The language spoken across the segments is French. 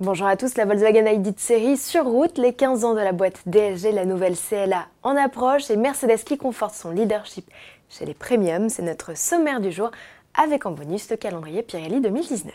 Bonjour à tous, la Volkswagen ID de série sur route, les 15 ans de la boîte DSG, la nouvelle CLA en approche et Mercedes qui conforte son leadership chez les premiums, c'est notre sommaire du jour avec en bonus le calendrier Pirelli 2019.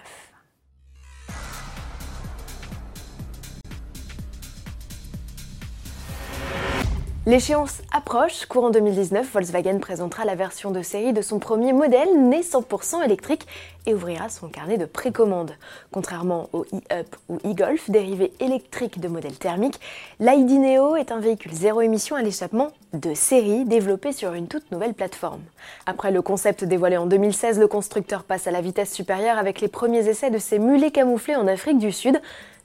L'échéance approche. Courant 2019, Volkswagen présentera la version de série de son premier modèle, né 100% électrique, et ouvrira son carnet de précommande. Contrairement au e-Up ou e-Golf, dérivé électrique de modèles thermiques, l'ID Neo est un véhicule zéro émission à l'échappement de série développé sur une toute nouvelle plateforme. Après le concept dévoilé en 2016, le constructeur passe à la vitesse supérieure avec les premiers essais de ces mulets camouflés en Afrique du Sud.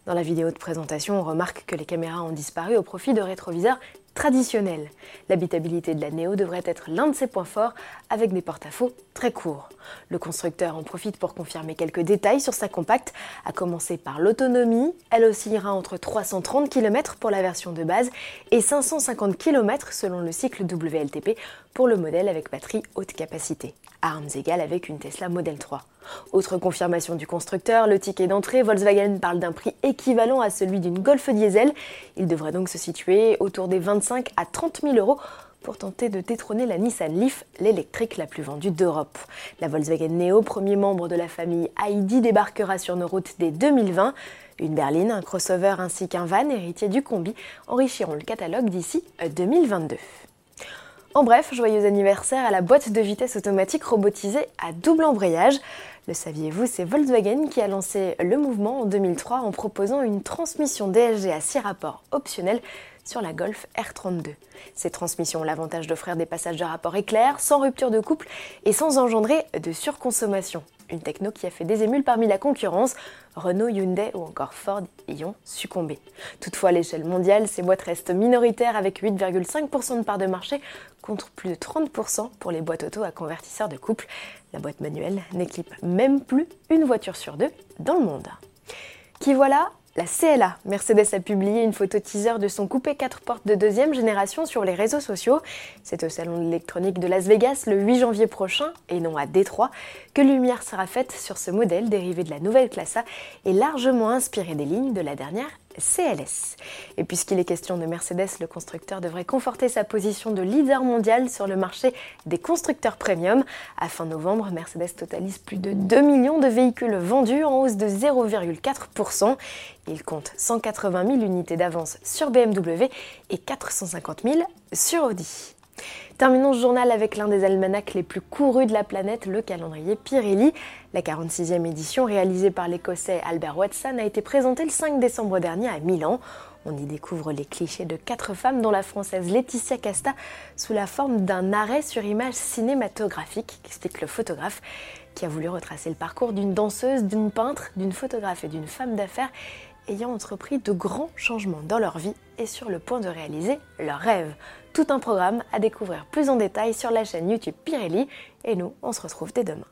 Dans la vidéo de présentation, on remarque que les caméras ont disparu au profit de rétroviseurs traditionnel. L'habitabilité de la Neo devrait être l'un de ses points forts avec des porte-à-faux très courts. Le constructeur en profite pour confirmer quelques détails sur sa compacte, à commencer par l'autonomie. Elle oscillera entre 330 km pour la version de base et 550 km selon le cycle WLTP pour le modèle avec batterie haute capacité, armes égales avec une Tesla Model 3. Autre confirmation du constructeur, le ticket d'entrée, Volkswagen parle d'un prix équivalent à celui d'une Golf diesel. Il devrait donc se situer autour des 25 à 30 000 euros pour tenter de détrôner la Nissan Leaf, l'électrique la plus vendue d'Europe. La Volkswagen Neo, premier membre de la famille ID, débarquera sur nos routes dès 2020. Une berline, un crossover ainsi qu'un van héritier du combi enrichiront le catalogue d'ici 2022. En bref, joyeux anniversaire à la boîte de vitesse automatique robotisée à double embrayage. Le saviez-vous, c'est Volkswagen qui a lancé le mouvement en 2003 en proposant une transmission DSG à 6 rapports optionnels sur la Golf R32. Ces transmissions ont l'avantage d'offrir des passages de rapport éclairs, sans rupture de couple et sans engendrer de surconsommation. Une techno qui a fait des émules parmi la concurrence, Renault, Hyundai ou encore Ford y ont succombé. Toutefois, à l'échelle mondiale, ces boîtes restent minoritaires avec 8,5% de part de marché contre plus de 30% pour les boîtes auto à convertisseurs de couple. La boîte manuelle n'équipe même plus une voiture sur deux dans le monde. Qui voilà la CLA, Mercedes a publié une photo teaser de son coupé 4 portes de deuxième génération sur les réseaux sociaux. C'est au salon de l'électronique de Las Vegas le 8 janvier prochain, et non à Détroit, que lumière sera faite sur ce modèle dérivé de la nouvelle classe A et largement inspiré des lignes de la dernière CLS. Et puisqu'il est question de Mercedes, le constructeur devrait conforter sa position de leader mondial sur le marché des constructeurs premium. À fin novembre, Mercedes totalise plus de 2 millions de véhicules vendus en hausse de 0,4%. Il compte 180 000 unités d'avance sur BMW et 450 000 sur Audi. Terminons ce journal avec l'un des almanachs les plus courus de la planète, le calendrier Pirelli. La 46e édition, réalisée par l'Écossais Albert Watson, a été présentée le 5 décembre dernier à Milan. On y découvre les clichés de quatre femmes, dont la française Laetitia Casta, sous la forme d'un arrêt sur image cinématographique, explique le photographe, qui a voulu retracer le parcours d'une danseuse, d'une peintre, d'une photographe et d'une femme d'affaires ayant entrepris de grands changements dans leur vie et sur le point de réaliser leurs rêves. Tout un programme à découvrir plus en détail sur la chaîne YouTube Pirelli et nous, on se retrouve dès demain.